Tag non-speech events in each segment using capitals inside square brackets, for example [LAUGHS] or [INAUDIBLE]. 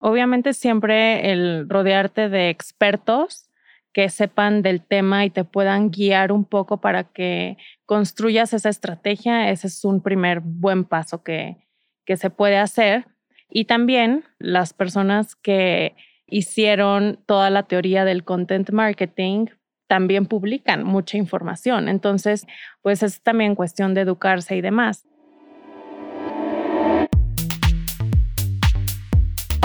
Obviamente siempre el rodearte de expertos que sepan del tema y te puedan guiar un poco para que construyas esa estrategia, ese es un primer buen paso que, que se puede hacer. Y también las personas que hicieron toda la teoría del content marketing también publican mucha información. Entonces, pues es también cuestión de educarse y demás.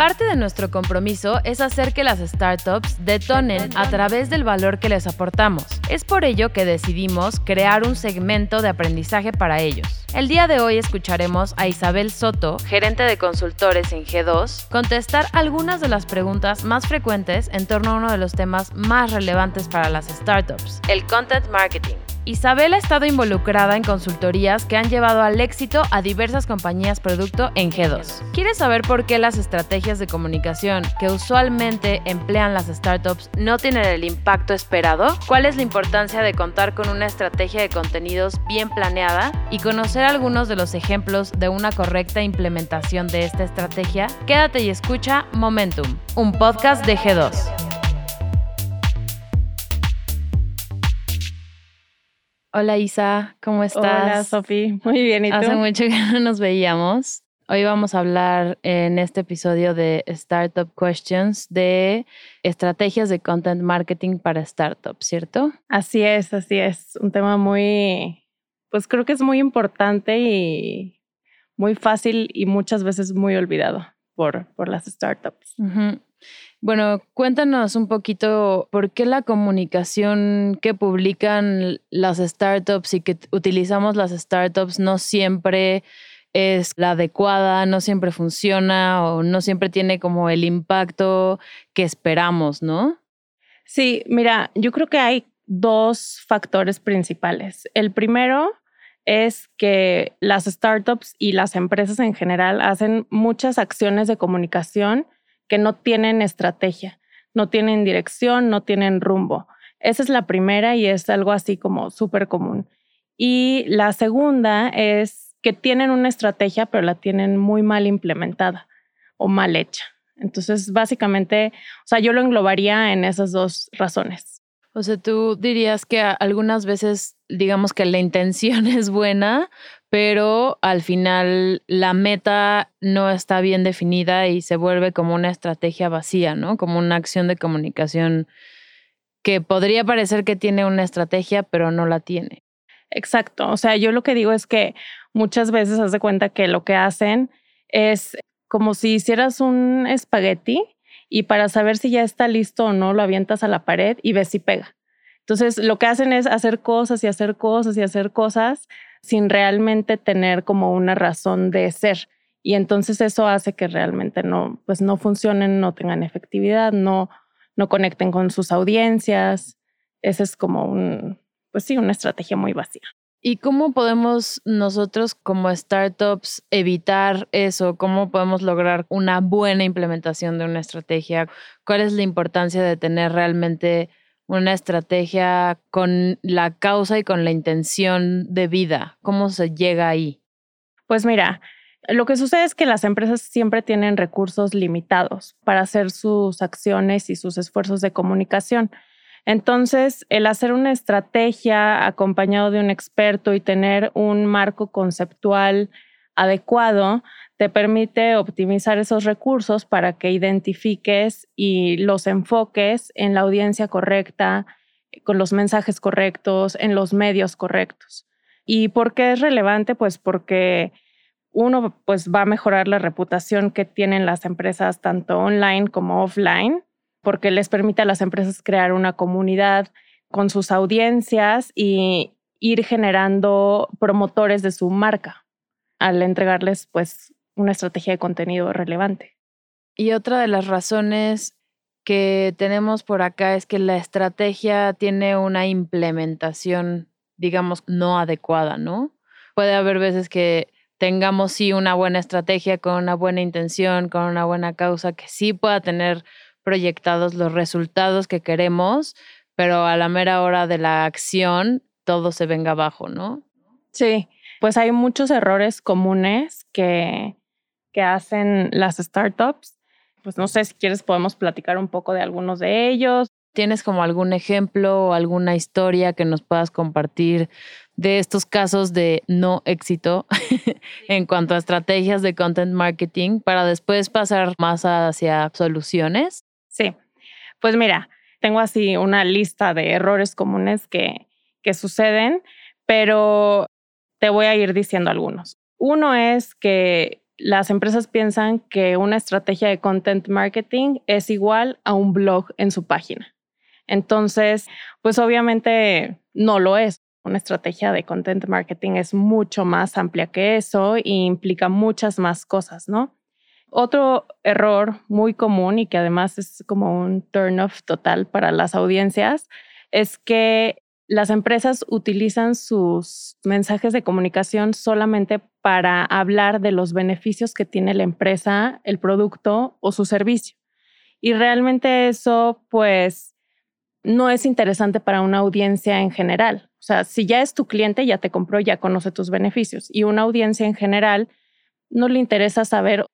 Parte de nuestro compromiso es hacer que las startups detonen a través del valor que les aportamos. Es por ello que decidimos crear un segmento de aprendizaje para ellos. El día de hoy escucharemos a Isabel Soto, gerente de consultores en G2, contestar algunas de las preguntas más frecuentes en torno a uno de los temas más relevantes para las startups, el content marketing. Isabel ha estado involucrada en consultorías que han llevado al éxito a diversas compañías producto en G2. ¿Quieres saber por qué las estrategias de comunicación que usualmente emplean las startups no tienen el impacto esperado? ¿Cuál es la importancia de contar con una estrategia de contenidos bien planeada y conocer algunos de los ejemplos de una correcta implementación de esta estrategia? Quédate y escucha Momentum, un podcast de G2. Hola Isa, ¿cómo estás? Hola Sofi, [LAUGHS] muy bien. ¿y Hace mucho que no nos veíamos. Hoy vamos a hablar en este episodio de Startup Questions de estrategias de content marketing para startups, ¿cierto? Así es, así es. Un tema muy, pues creo que es muy importante y muy fácil y muchas veces muy olvidado por, por las startups. Bueno, cuéntanos un poquito por qué la comunicación que publican las startups y que utilizamos las startups no siempre es la adecuada, no siempre funciona o no siempre tiene como el impacto que esperamos, ¿no? Sí, mira, yo creo que hay dos factores principales. El primero es que las startups y las empresas en general hacen muchas acciones de comunicación que no tienen estrategia, no tienen dirección, no tienen rumbo. Esa es la primera y es algo así como súper común. Y la segunda es que tienen una estrategia, pero la tienen muy mal implementada o mal hecha. Entonces, básicamente, o sea, yo lo englobaría en esas dos razones. O sea, tú dirías que algunas veces, digamos que la intención [LAUGHS] es buena, pero al final la meta no está bien definida y se vuelve como una estrategia vacía, ¿no? Como una acción de comunicación que podría parecer que tiene una estrategia, pero no la tiene. Exacto. O sea, yo lo que digo es que muchas veces haz de cuenta que lo que hacen es como si hicieras un espagueti y para saber si ya está listo o no, lo avientas a la pared y ves si pega. Entonces, lo que hacen es hacer cosas y hacer cosas y hacer cosas sin realmente tener como una razón de ser. Y entonces eso hace que realmente no, pues no funcionen, no tengan efectividad, no, no conecten con sus audiencias. Esa es como un, pues sí, una estrategia muy vacía. ¿Y cómo podemos nosotros como startups evitar eso? ¿Cómo podemos lograr una buena implementación de una estrategia? ¿Cuál es la importancia de tener realmente una estrategia con la causa y con la intención de vida? ¿Cómo se llega ahí? Pues mira, lo que sucede es que las empresas siempre tienen recursos limitados para hacer sus acciones y sus esfuerzos de comunicación. Entonces, el hacer una estrategia acompañado de un experto y tener un marco conceptual adecuado te permite optimizar esos recursos para que identifiques y los enfoques en la audiencia correcta, con los mensajes correctos, en los medios correctos. ¿Y por qué es relevante? Pues porque uno pues va a mejorar la reputación que tienen las empresas tanto online como offline, porque les permite a las empresas crear una comunidad con sus audiencias y ir generando promotores de su marca al entregarles pues una estrategia de contenido relevante. Y otra de las razones que tenemos por acá es que la estrategia tiene una implementación, digamos, no adecuada, ¿no? Puede haber veces que tengamos sí una buena estrategia con una buena intención, con una buena causa, que sí pueda tener proyectados los resultados que queremos, pero a la mera hora de la acción todo se venga abajo, ¿no? Sí, pues hay muchos errores comunes que, que hacen las startups. Pues no sé si quieres podemos platicar un poco de algunos de ellos. ¿Tienes como algún ejemplo o alguna historia que nos puedas compartir de estos casos de no éxito [LAUGHS] en cuanto a estrategias de content marketing para después pasar más hacia soluciones? Sí, pues mira, tengo así una lista de errores comunes que, que suceden, pero te voy a ir diciendo algunos. Uno es que las empresas piensan que una estrategia de content marketing es igual a un blog en su página. Entonces, pues obviamente no lo es. Una estrategia de content marketing es mucho más amplia que eso e implica muchas más cosas, ¿no? Otro error muy común y que además es como un turn off total para las audiencias es que las empresas utilizan sus mensajes de comunicación solamente para hablar de los beneficios que tiene la empresa, el producto o su servicio. Y realmente eso pues no es interesante para una audiencia en general. O sea, si ya es tu cliente, ya te compró, ya conoce tus beneficios. Y una audiencia en general no le interesa saber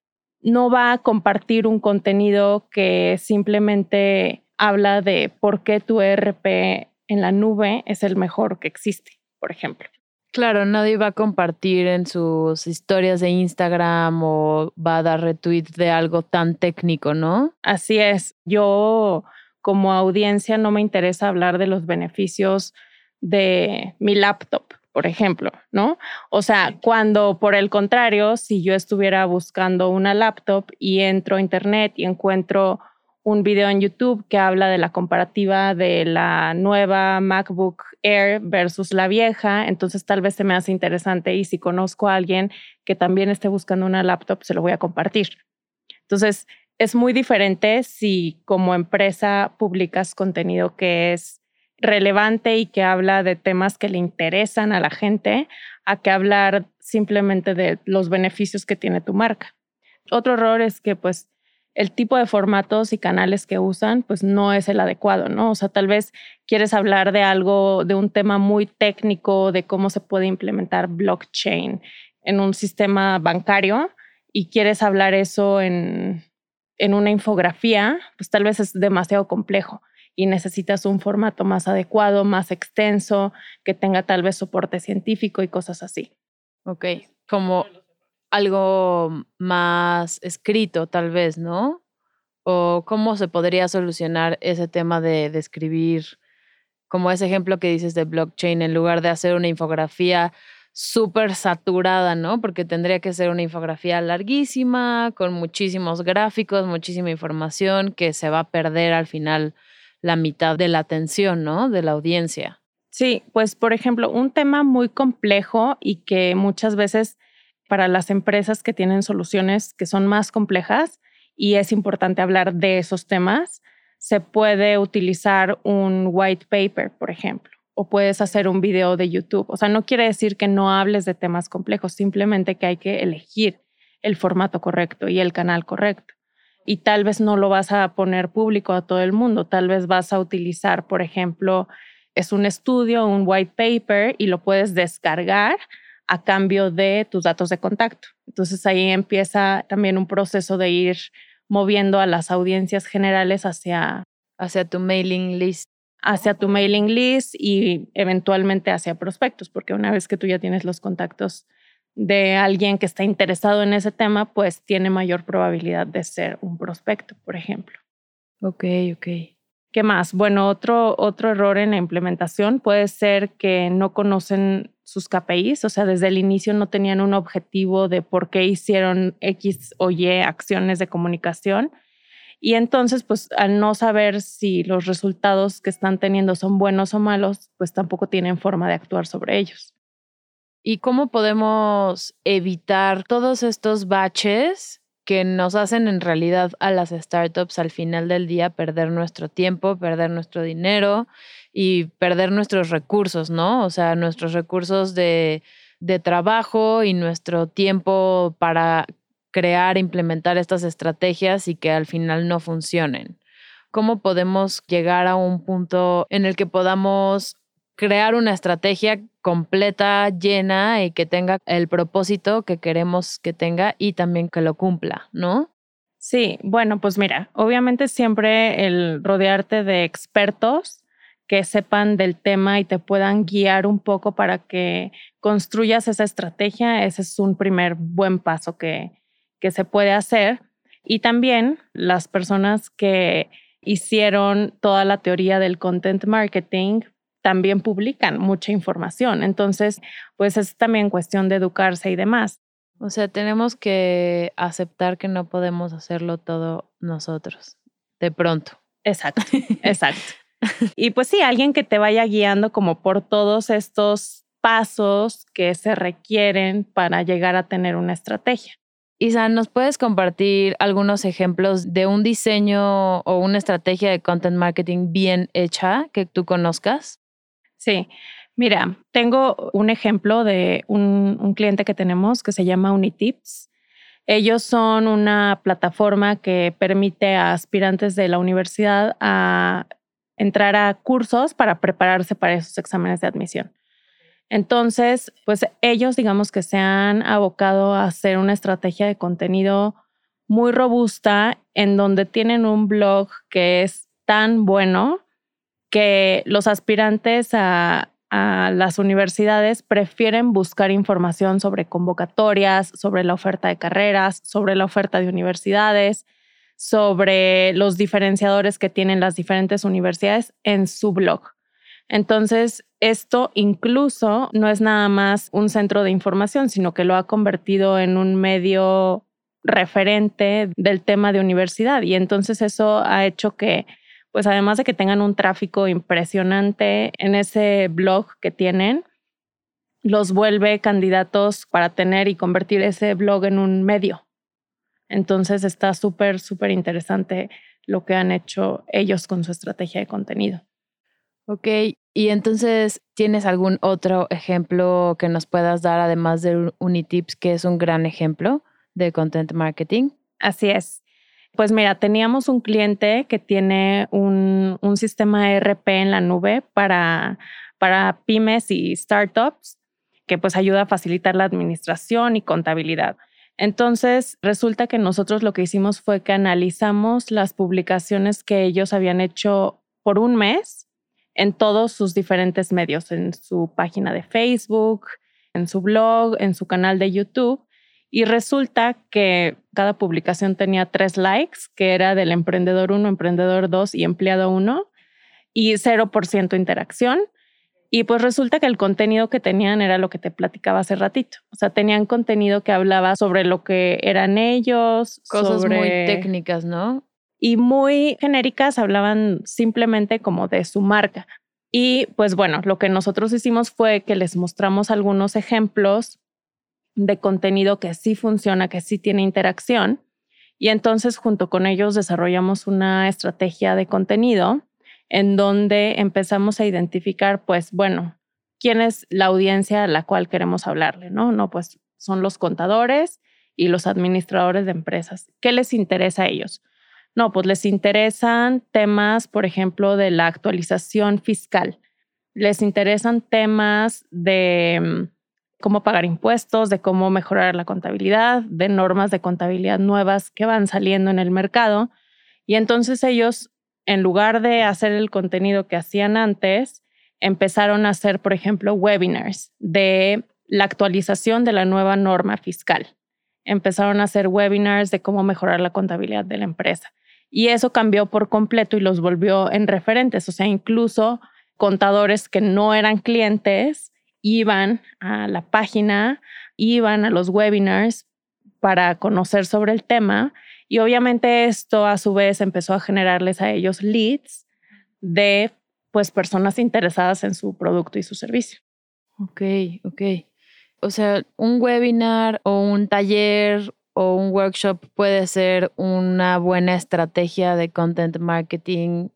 no va a compartir un contenido que simplemente habla de por qué tu ERP en la nube es el mejor que existe, por ejemplo. Claro, nadie va a compartir en sus historias de Instagram o va a dar retweet de algo tan técnico, ¿no? Así es. Yo como audiencia no me interesa hablar de los beneficios de mi laptop por ejemplo, ¿no? O sea, cuando por el contrario, si yo estuviera buscando una laptop y entro a internet y encuentro un video en YouTube que habla de la comparativa de la nueva MacBook Air versus la vieja, entonces tal vez se me hace interesante y si conozco a alguien que también esté buscando una laptop, se lo voy a compartir. Entonces, es muy diferente si como empresa publicas contenido que es relevante y que habla de temas que le interesan a la gente, a que hablar simplemente de los beneficios que tiene tu marca. Otro error es que pues el tipo de formatos y canales que usan pues no es el adecuado, ¿no? O sea, tal vez quieres hablar de algo, de un tema muy técnico, de cómo se puede implementar blockchain en un sistema bancario y quieres hablar eso en, en una infografía, pues tal vez es demasiado complejo y necesitas un formato más adecuado, más extenso, que tenga tal vez soporte científico y cosas así. Ok, como algo más escrito tal vez, ¿no? O cómo se podría solucionar ese tema de, describir, escribir, como ese ejemplo que dices de blockchain, en lugar de hacer una infografía súper saturada, ¿no? Porque tendría que ser una infografía larguísima, con muchísimos gráficos, muchísima información que se va a perder al final la mitad de la atención, ¿no? De la audiencia. Sí, pues por ejemplo, un tema muy complejo y que muchas veces para las empresas que tienen soluciones que son más complejas y es importante hablar de esos temas, se puede utilizar un white paper, por ejemplo, o puedes hacer un video de YouTube. O sea, no quiere decir que no hables de temas complejos, simplemente que hay que elegir el formato correcto y el canal correcto y tal vez no lo vas a poner público a todo el mundo, tal vez vas a utilizar, por ejemplo, es un estudio, un white paper y lo puedes descargar a cambio de tus datos de contacto. Entonces ahí empieza también un proceso de ir moviendo a las audiencias generales hacia hacia tu mailing list hacia tu mailing list y eventualmente hacia prospectos, porque una vez que tú ya tienes los contactos de alguien que está interesado en ese tema, pues tiene mayor probabilidad de ser un prospecto, por ejemplo. Ok, ok. ¿Qué más? Bueno, otro, otro error en la implementación puede ser que no conocen sus KPIs, o sea, desde el inicio no tenían un objetivo de por qué hicieron X o Y acciones de comunicación. Y entonces, pues al no saber si los resultados que están teniendo son buenos o malos, pues tampoco tienen forma de actuar sobre ellos y cómo podemos evitar todos estos baches que nos hacen en realidad a las startups al final del día perder nuestro tiempo, perder nuestro dinero y perder nuestros recursos, ¿no? O sea, nuestros recursos de, de trabajo y nuestro tiempo para crear, implementar estas estrategias y que al final no funcionen. ¿Cómo podemos llegar a un punto en el que podamos crear una estrategia completa, llena y que tenga el propósito que queremos que tenga y también que lo cumpla, ¿no? Sí, bueno, pues mira, obviamente siempre el rodearte de expertos que sepan del tema y te puedan guiar un poco para que construyas esa estrategia, ese es un primer buen paso que, que se puede hacer. Y también las personas que hicieron toda la teoría del content marketing, también publican mucha información. Entonces, pues es también cuestión de educarse y demás. O sea, tenemos que aceptar que no podemos hacerlo todo nosotros, de pronto. Exacto, [LAUGHS] exacto. y pues sí, alguien que te vaya guiando como por todos estos pasos que se requieren para llegar a tener una estrategia. Isa, ¿nos puedes compartir algunos ejemplos de un diseño o una estrategia de content marketing bien hecha que tú conozcas? Sí, mira, tengo un ejemplo de un, cliente que tenemos que se llama Unitips. Ellos son una plataforma que permite a aspirantes de la universidad a entrar a cursos para prepararse para esos exámenes de admisión. Entonces, pues ellos digamos que se han abocado a hacer una estrategia de contenido muy robusta en donde tienen un blog que es tan bueno que los aspirantes a, las universidades prefieren buscar información sobre convocatorias, sobre la oferta de carreras, sobre la oferta de universidades, sobre los diferenciadores que tienen las diferentes universidades en su blog. Entonces, esto incluso no es nada más un centro de información, sino que lo ha convertido en un medio referente del tema de universidad. Y entonces eso ha hecho que pues además de que tengan un tráfico impresionante en ese blog que tienen, los vuelve candidatos para tener y convertir ese blog en un medio. Entonces está súper, súper interesante lo que han hecho ellos con su estrategia de contenido. Ok, y entonces, ¿tienes algún otro ejemplo que nos puedas dar, además de Unitips, que es un gran ejemplo de content marketing? Así es. Pues mira, teníamos un cliente que tiene un, sistema ERP en la nube para, para pymes y startups que pues ayuda a facilitar la administración y contabilidad. Entonces, resulta que nosotros lo que hicimos fue que analizamos las publicaciones que ellos habían hecho por un mes en todos sus diferentes medios, en su página de Facebook, en su blog, en su canal de YouTube, y resulta que cada publicación tenía tres likes, que era del emprendedor 1, emprendedor 2 y empleado 1, y 0% interacción. Y pues resulta que el contenido que tenían era lo que te platicaba hace ratito. O sea, tenían contenido que hablaba sobre lo que eran ellos. Cosas muy técnicas, ¿no? Y muy genéricas, hablaban simplemente como de su marca. Y pues bueno, lo que nosotros hicimos fue que les mostramos algunos ejemplos de contenido que sí funciona, que sí tiene interacción. Y entonces junto con ellos desarrollamos una estrategia de contenido en donde empezamos a identificar, pues bueno, quién es la audiencia a la cual queremos hablarle, ¿no? No, pues son los contadores y los administradores de empresas. ¿Qué les interesa a ellos? No, pues les interesan temas, por ejemplo, de la actualización fiscal. Les interesan temas de mm, cómo pagar impuestos, de cómo mejorar la contabilidad, de normas de contabilidad nuevas que van saliendo en el mercado. Y entonces ellos, en lugar de hacer el contenido que hacían antes, empezaron a hacer, por ejemplo, webinars de la actualización de la nueva norma fiscal. Empezaron a hacer webinars de cómo mejorar la contabilidad de la empresa. Y eso cambió por completo y los volvió en referentes. O sea, incluso contadores que no eran clientes iban a la página, iban a los webinars para conocer sobre el tema y obviamente esto a su vez empezó a generarles a ellos leads de pues personas interesadas en su producto y su servicio. Ok, ok. O sea, un webinar o un taller o un workshop puede ser una buena estrategia de content marketing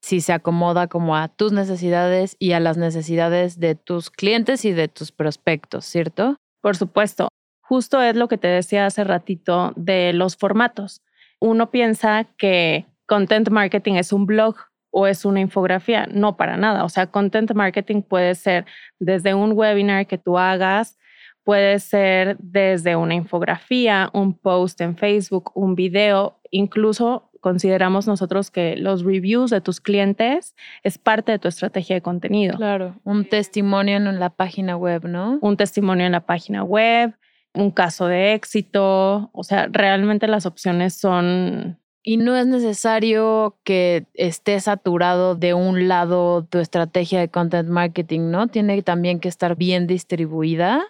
si se acomoda como a tus necesidades y a las necesidades de tus clientes y de tus prospectos, ¿cierto? Por supuesto. Justo es lo que te decía hace ratito de los formatos. Uno piensa que content marketing es un blog o es una infografía. No, para nada. O sea, content marketing puede ser desde un webinar que tú hagas, puede ser desde una infografía, un post en Facebook, un video, incluso consideramos nosotros que los reviews de tus clientes es parte de tu estrategia de contenido. Claro, un testimonio en la página web, ¿no? Un testimonio en la página web, un caso de éxito, o sea, realmente las opciones son... Y no es necesario que esté saturado de un lado tu estrategia de content marketing, ¿no? Tiene también que estar bien distribuida.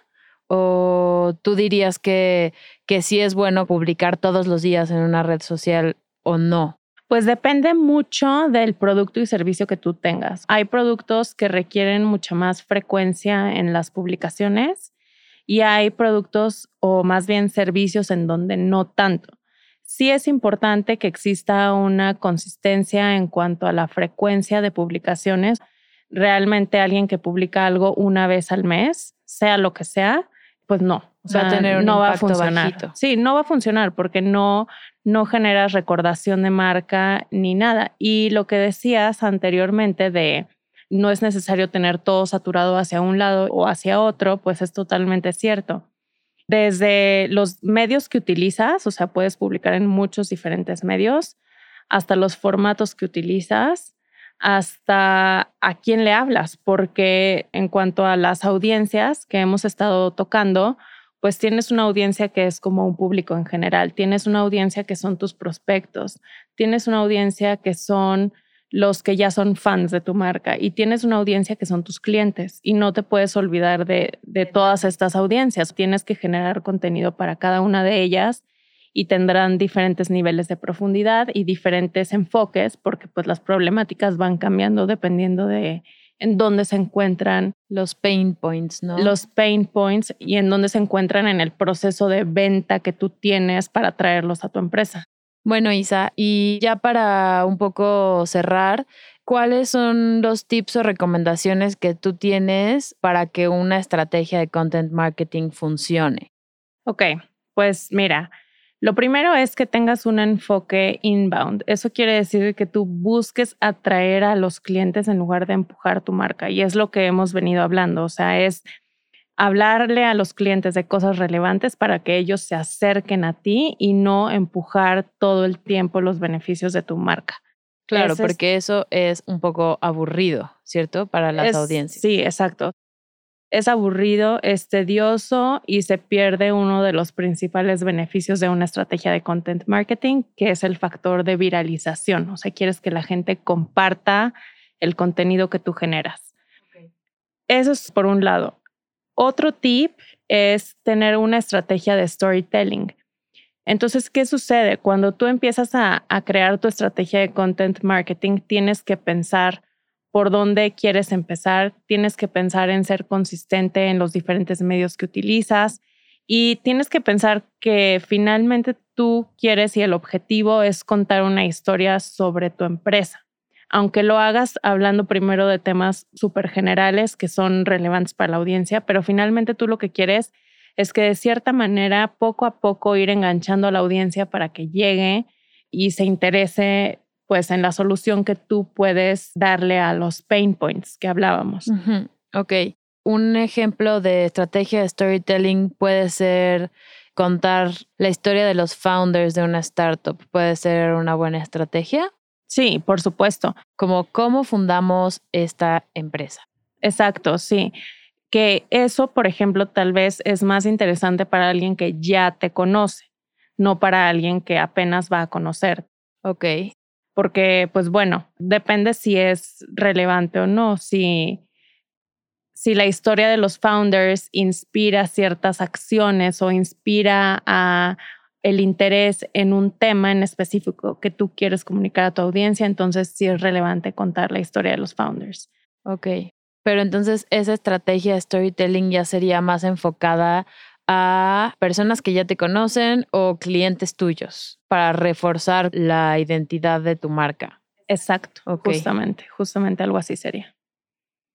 ¿O tú dirías que, que sí es bueno publicar todos los días en una red social o no? Pues depende mucho del producto y servicio que tú tengas. Hay productos que requieren mucha más frecuencia en las publicaciones y hay productos o más bien servicios en donde no tanto. Sí es importante que exista una consistencia en cuanto a la frecuencia de publicaciones. Realmente alguien que publica algo una vez al mes, sea lo que sea, pues no. Sea, va a tener no va a funcionar. Sí, no va a funcionar porque no, no generas recordación de marca ni nada. Y lo que decías anteriormente de no es necesario tener todo saturado hacia un lado o hacia otro, pues es totalmente cierto. Desde los medios que utilizas, o sea, puedes publicar en muchos diferentes medios, hasta los formatos que utilizas, hasta a quién le hablas, porque en cuanto a las audiencias que hemos estado tocando, pues tienes una audiencia que es como un público en general, tienes una audiencia que son tus prospectos, tienes una audiencia que son los que ya son fans de tu marca y tienes una audiencia que son tus clientes y no te puedes olvidar de, todas estas audiencias. Tienes que generar contenido para cada una de ellas y tendrán diferentes niveles de profundidad y diferentes enfoques porque pues las problemáticas van cambiando dependiendo de en dónde se encuentran los pain points, ¿no? Los pain points y en dónde se encuentran en el proceso de venta que tú tienes para traerlos a tu empresa. Bueno, Isa, y ya para un poco cerrar, ¿cuáles son los tips o recomendaciones que tú tienes para que una estrategia de content marketing funcione? Ok, pues mira, lo primero es que tengas un enfoque inbound. Eso quiere decir que tú busques atraer a los clientes en lugar de empujar tu marca. Y es lo que hemos venido hablando. O sea, es hablarle a los clientes de cosas relevantes para que ellos se acerquen a ti y no empujar todo el tiempo los beneficios de tu marca. Claro, porque eso es un poco aburrido, ¿cierto? Para las audiencias. Sí, exacto es aburrido, es tedioso y se pierde uno de los principales beneficios de una estrategia de content marketing, que es el factor de viralización. O sea, quieres que la gente comparta el contenido que tú generas. Eso es por un lado. Otro tip es tener una estrategia de storytelling. Entonces, ¿qué sucede? Cuando tú empiezas a, a crear tu estrategia de content marketing, tienes que pensar por dónde quieres empezar, tienes que pensar en ser consistente en los diferentes medios que utilizas y tienes que pensar que finalmente tú quieres y el objetivo es contar una historia sobre tu empresa. Aunque lo hagas hablando primero de temas súper generales que son relevantes para la audiencia, pero finalmente tú lo que quieres es que de cierta manera poco a poco ir enganchando a la audiencia para que llegue y se interese pues en la solución que tú puedes darle a los pain points que hablábamos. Ok. Un ejemplo de estrategia de storytelling puede ser contar la historia de los founders de una startup. ¿Puede ser una buena estrategia? Sí, por supuesto. Como cómo fundamos esta empresa. Exacto, sí. Que eso, por ejemplo, tal vez es más interesante para alguien que ya te conoce, no para alguien que apenas va a conocer. Ok porque pues bueno, depende si es relevante o no, si, si la historia de los founders inspira ciertas acciones o inspira a el interés en un tema en específico que tú quieres comunicar a tu audiencia, entonces sí es relevante contar la historia de los founders. Ok, pero entonces esa estrategia de storytelling ya sería más enfocada a personas que ya te conocen o clientes tuyos para reforzar la identidad de tu marca. Exacto, justamente, justamente algo así sería.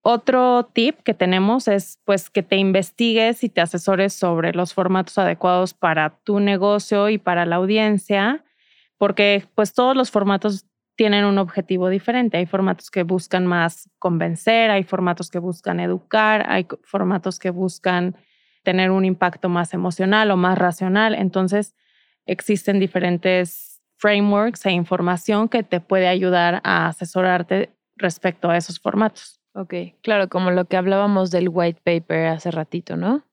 Otro tip que tenemos es pues que te investigues y te asesores sobre los formatos adecuados para tu negocio y para la audiencia, porque pues todos los formatos tienen un objetivo diferente. Hay formatos que buscan más convencer, hay formatos que buscan educar, hay formatos que buscan tener un impacto más emocional o más racional. Entonces, existen diferentes frameworks e información que te puede ayudar a asesorarte respecto a esos formatos. Ok, claro, como lo que hablábamos del white paper hace ratito, ¿no?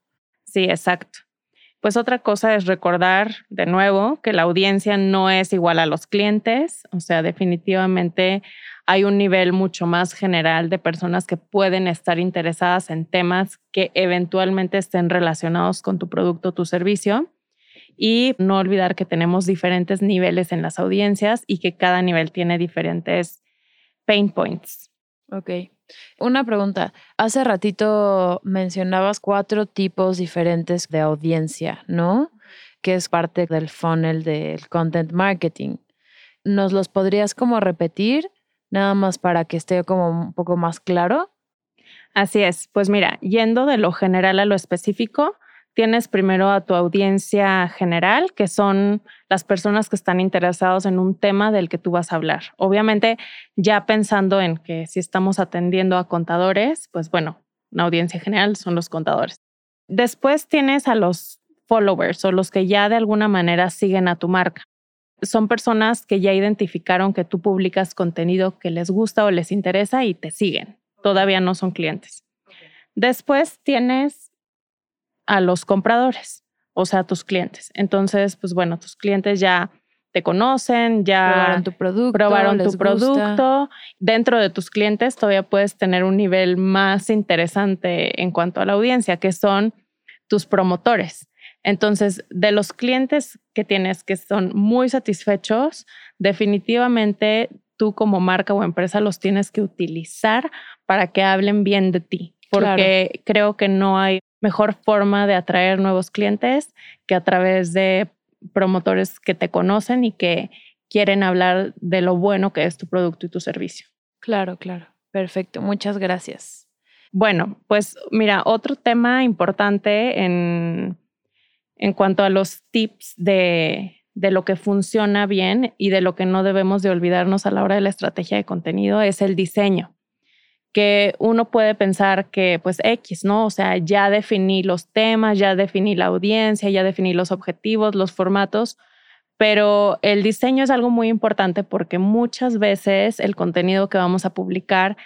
Sí, exacto. Pues otra cosa es recordar de nuevo que la audiencia no es igual a los clientes, o sea, definitivamente hay un nivel mucho más general de personas que pueden estar interesadas en temas que eventualmente estén relacionados con tu producto o tu servicio. Y no olvidar que tenemos diferentes niveles en las audiencias y que cada nivel tiene diferentes pain points. Ok. Una pregunta. Hace ratito mencionabas cuatro tipos diferentes de audiencia, ¿no? Que es parte del funnel del content marketing. ¿Nos los podrías como repetir, nada más para que esté como un poco más claro? Así es. Pues mira, yendo de lo general a lo específico, Tienes primero a tu audiencia general, que son las personas que están interesados en un tema del que tú vas a hablar. Obviamente, ya pensando en que si estamos atendiendo a contadores, pues bueno, una audiencia general son los contadores. Después tienes a los followers o los que ya de alguna manera siguen a tu marca. Son personas que ya identificaron que tú publicas contenido que les gusta o les interesa y te siguen. Todavía no son clientes. Después tienes a los compradores, o sea, a tus clientes. Entonces, pues bueno, tus clientes ya te conocen, ya probaron tu producto, probaron tu producto. Dentro de tus clientes todavía puedes tener un nivel más interesante en cuanto a la audiencia, que son tus promotores. Entonces, de los clientes que tienes que son muy satisfechos, definitivamente tú como marca o empresa los tienes que utilizar para que hablen bien de ti, porque creo que no hay mejor forma de atraer nuevos clientes que a través de promotores que te conocen y que quieren hablar de lo bueno que es tu producto y tu servicio. Claro, claro. Perfecto. Muchas gracias. Bueno, pues mira, otro tema importante en, en cuanto a los tips de, de lo que funciona bien y de lo que no debemos de olvidarnos a la hora de la estrategia de contenido es el diseño que uno puede pensar que pues X, ¿no? O sea, ya definí los temas, ya definí la audiencia, ya definí los objetivos, los formatos, pero el diseño es algo muy importante porque muchas veces el contenido que vamos a publicar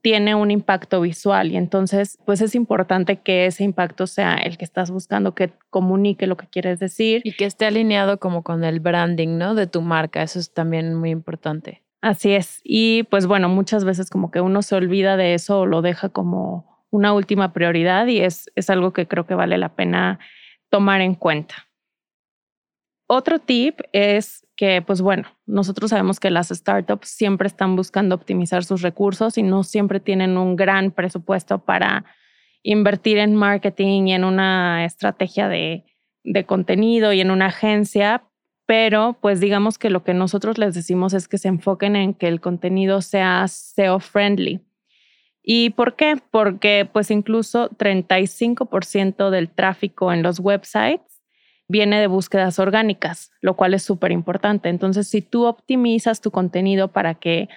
tiene un impacto visual y entonces pues es importante que ese impacto sea el que estás buscando, que comunique lo que quieres decir. Y que esté alineado como con el branding, ¿no? De tu marca, eso es también muy importante. Así es. Y pues bueno, muchas veces como que uno se olvida de eso o lo deja como una última prioridad y es, es algo que creo que vale la pena tomar en cuenta. Otro tip es que, pues bueno, nosotros sabemos que las startups siempre están buscando optimizar sus recursos y no siempre tienen un gran presupuesto para invertir en marketing y en una estrategia de, de contenido y en una agencia, pero pues digamos que lo que nosotros les decimos es que se enfoquen en que el contenido sea SEO friendly. ¿Y por qué? Porque pues incluso 35% del tráfico en los websites viene de búsquedas orgánicas, lo cual es súper importante. Entonces, si tú optimizas tu contenido para que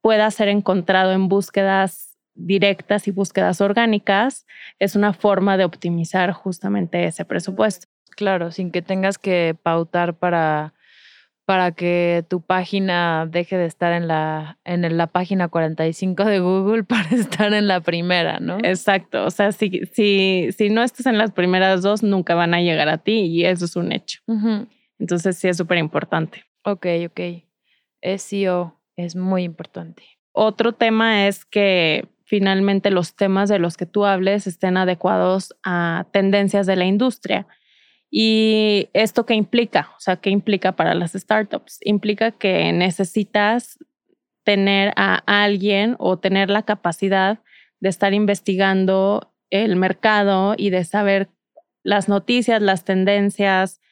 pueda ser encontrado en búsquedas directas y búsquedas orgánicas, es una forma de optimizar justamente ese presupuesto. Claro, sin que tengas que pautar para, para que tu página deje de estar en la, en la página 45 de Google [LAUGHS] para estar en la primera, ¿no? Exacto. O sea, si, si, si no estás en las primeras dos, nunca van a llegar a ti y eso es un hecho. Entonces sí es súper importante. Ok, ok. SEO es muy importante. Otro tema es que finalmente los temas de los que tú hables estén adecuados a tendencias de la industria. ¿Y esto qué implica? O sea, ¿qué implica para las startups? Implica que necesitas tener a alguien o tener la capacidad de estar investigando el mercado y de saber las noticias, las tendencias,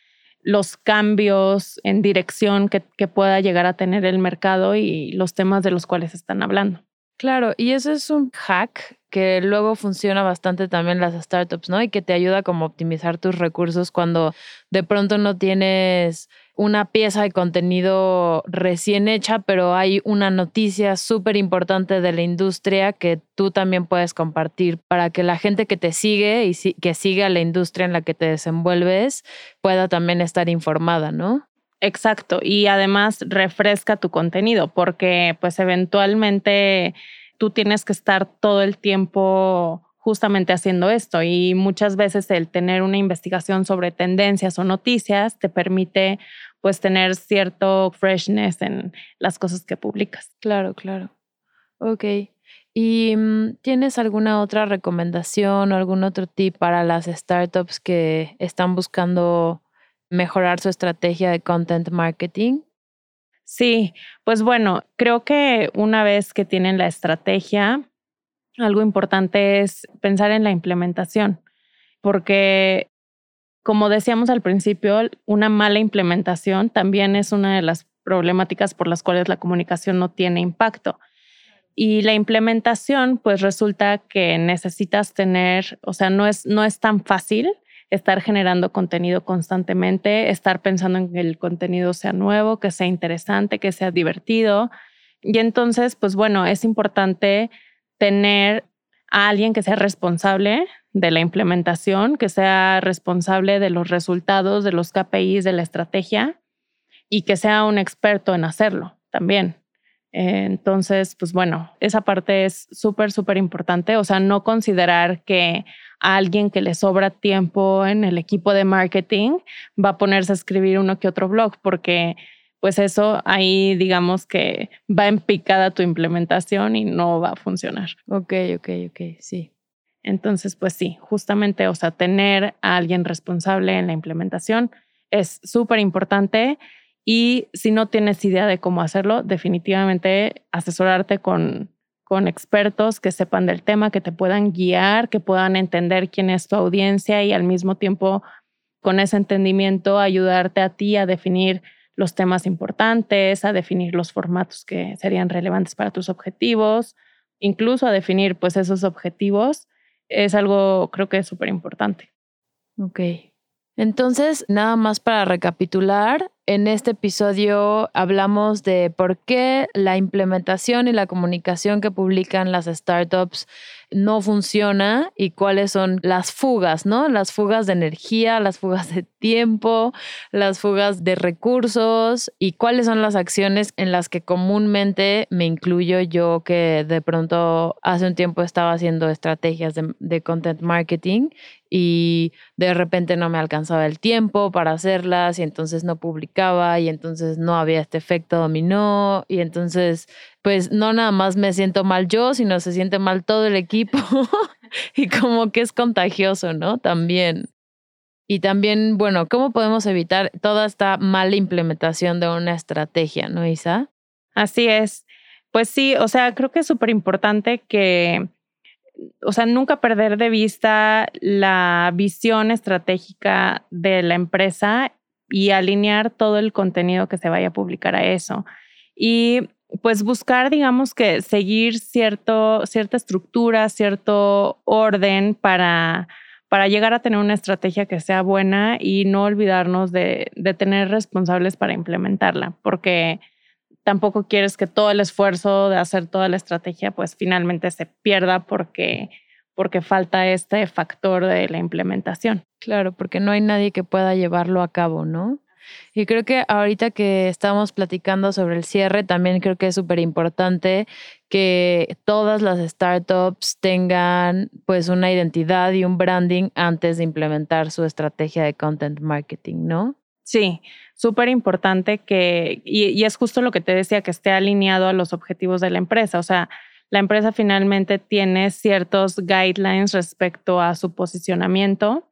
los cambios en dirección que, pueda llegar a tener el mercado y los temas de los cuales están hablando. Claro, y eso es un hack que luego funciona bastante también las startups, ¿no? Y que te ayuda como a optimizar tus recursos cuando de pronto no tienes una pieza de contenido recién hecha, pero hay una noticia súper importante de la industria que tú también puedes compartir para que la gente que te sigue y que siga la industria en la que te desenvuelves pueda también estar informada, ¿no? Exacto, y además refresca tu contenido porque pues eventualmente tú tienes que estar todo el tiempo justamente haciendo esto y muchas veces el tener una investigación sobre tendencias o noticias te permite pues tener cierto freshness en las cosas que publicas. Claro, claro. Ok. ¿Y mm, tienes alguna otra recomendación o algún otro tip para las startups que están buscando mejorar su estrategia de content marketing? Sí, pues bueno, creo que una vez que tienen la estrategia, algo importante es pensar en la implementación, porque como decíamos al principio, una mala implementación también es una de las problemáticas por las cuales la comunicación no tiene impacto. Y la implementación, pues resulta que necesitas tener, o sea, no es, no es tan fácil estar generando contenido constantemente, estar pensando en que el contenido sea nuevo, que sea interesante, que sea divertido. Y entonces, pues bueno, es importante tener a alguien que sea responsable de la implementación, que sea responsable de los resultados, de los KPIs, de la estrategia y que sea un experto en hacerlo también. Entonces, pues bueno, esa parte es súper, súper importante. O sea, no considerar que alguien que le sobra tiempo en el equipo de marketing va a ponerse a escribir uno que otro blog, porque pues eso ahí digamos que va en picada tu implementación y no va a funcionar. Ok, ok, ok, sí. Entonces, pues sí, justamente, o sea, tener a alguien responsable en la implementación es súper importante y si no tienes idea de cómo hacerlo, definitivamente asesorarte con con expertos que sepan del tema, que te puedan guiar, que puedan entender quién es tu audiencia y al mismo tiempo con ese entendimiento ayudarte a ti a definir los temas importantes, a definir los formatos que serían relevantes para tus objetivos, incluso a definir pues esos objetivos, es algo creo que es súper importante. Ok. Entonces, nada más para recapitular, en este episodio hablamos de por qué la implementación y la comunicación que publican las startups no funciona y cuáles son las fugas, ¿no? Las fugas de energía, las fugas de tiempo, las fugas de recursos y cuáles son las acciones en las que comúnmente me incluyo yo que de pronto hace un tiempo estaba haciendo estrategias de, content marketing y de repente no me alcanzaba el tiempo para hacerlas y entonces no publicaba y entonces no había este efecto dominó y entonces pues no nada más me siento mal yo, sino se siente mal todo el equipo [LAUGHS] y como que es contagioso, ¿no? También. Y también, bueno, ¿cómo podemos evitar toda esta mala implementación de una estrategia, ¿no, Isa? Así es. Pues sí, o sea, creo que es súper importante que o sea, nunca perder de vista la visión estratégica de la empresa y alinear todo el contenido que se vaya a publicar a eso. Y pues buscar, digamos que seguir cierto, cierta estructura, cierto orden para, para llegar a tener una estrategia que sea buena y no olvidarnos de, de tener responsables para implementarla, porque tampoco quieres que todo el esfuerzo de hacer toda la estrategia pues finalmente se pierda porque porque falta este factor de la implementación. Claro, porque no hay nadie que pueda llevarlo a cabo, ¿no? Y creo que ahorita que estamos platicando sobre el cierre, también creo que es súper importante que todas las startups tengan pues una identidad y un branding antes de implementar su estrategia de content marketing, ¿no? Sí, súper importante que, y, es justo lo que te decía, que esté alineado a los objetivos de la empresa. O sea, la empresa finalmente tiene ciertos guidelines respecto a su posicionamiento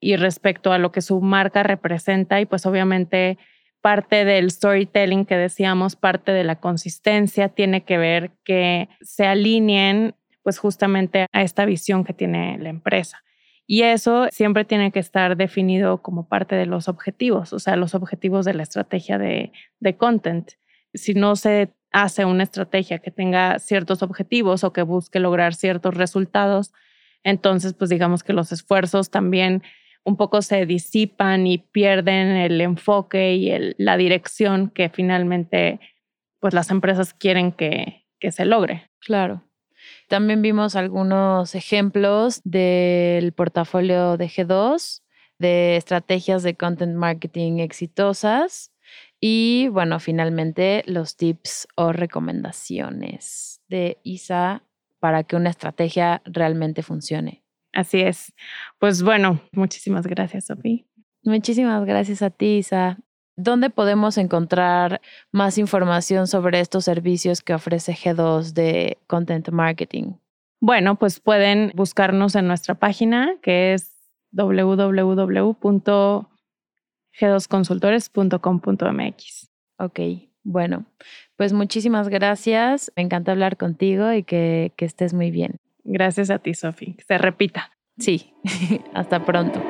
y respecto a lo que su marca representa y pues obviamente parte del storytelling que decíamos, parte de la consistencia tiene que ver que se alineen pues justamente a esta visión que tiene la empresa. Y eso siempre tiene que estar definido como parte de los objetivos, o sea, los objetivos de la estrategia de, de content. Si no se hace una estrategia que tenga ciertos objetivos o que busque lograr ciertos resultados, entonces pues digamos que los esfuerzos también un poco se disipan y pierden el enfoque y la dirección que finalmente pues las empresas quieren que, que se logre. Claro. También vimos algunos ejemplos del portafolio de G2, de estrategias de content marketing exitosas y bueno, finalmente los tips o recomendaciones de ISA para que una estrategia realmente funcione. Así es. Pues bueno, muchísimas gracias, Sofía. Muchísimas gracias a ti, Isa. ¿Dónde podemos encontrar más información sobre estos servicios que ofrece G2 de Content Marketing? Bueno, pues pueden buscarnos en nuestra página que es www.g2consultores.com.mx. Ok, bueno, pues muchísimas gracias. Me encanta hablar contigo y que, que estés muy bien. Gracias a ti, Sofi. Que se repita. Sí, [LAUGHS] hasta pronto.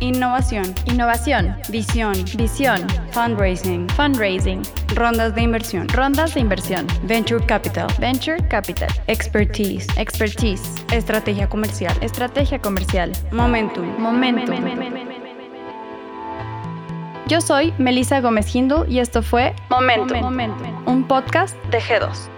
Innovación. Innovación. Visión. Visión. Fundraising. Fundraising. Rondas de inversión. Rondas de inversión. Venture capital. Venture capital. Expertise. Expertise. Estrategia comercial. Estrategia comercial. Momentum. Momentum. Yo soy Melissa Gómez Hindu y esto fue Momentum. Momentum. Un podcast de G2.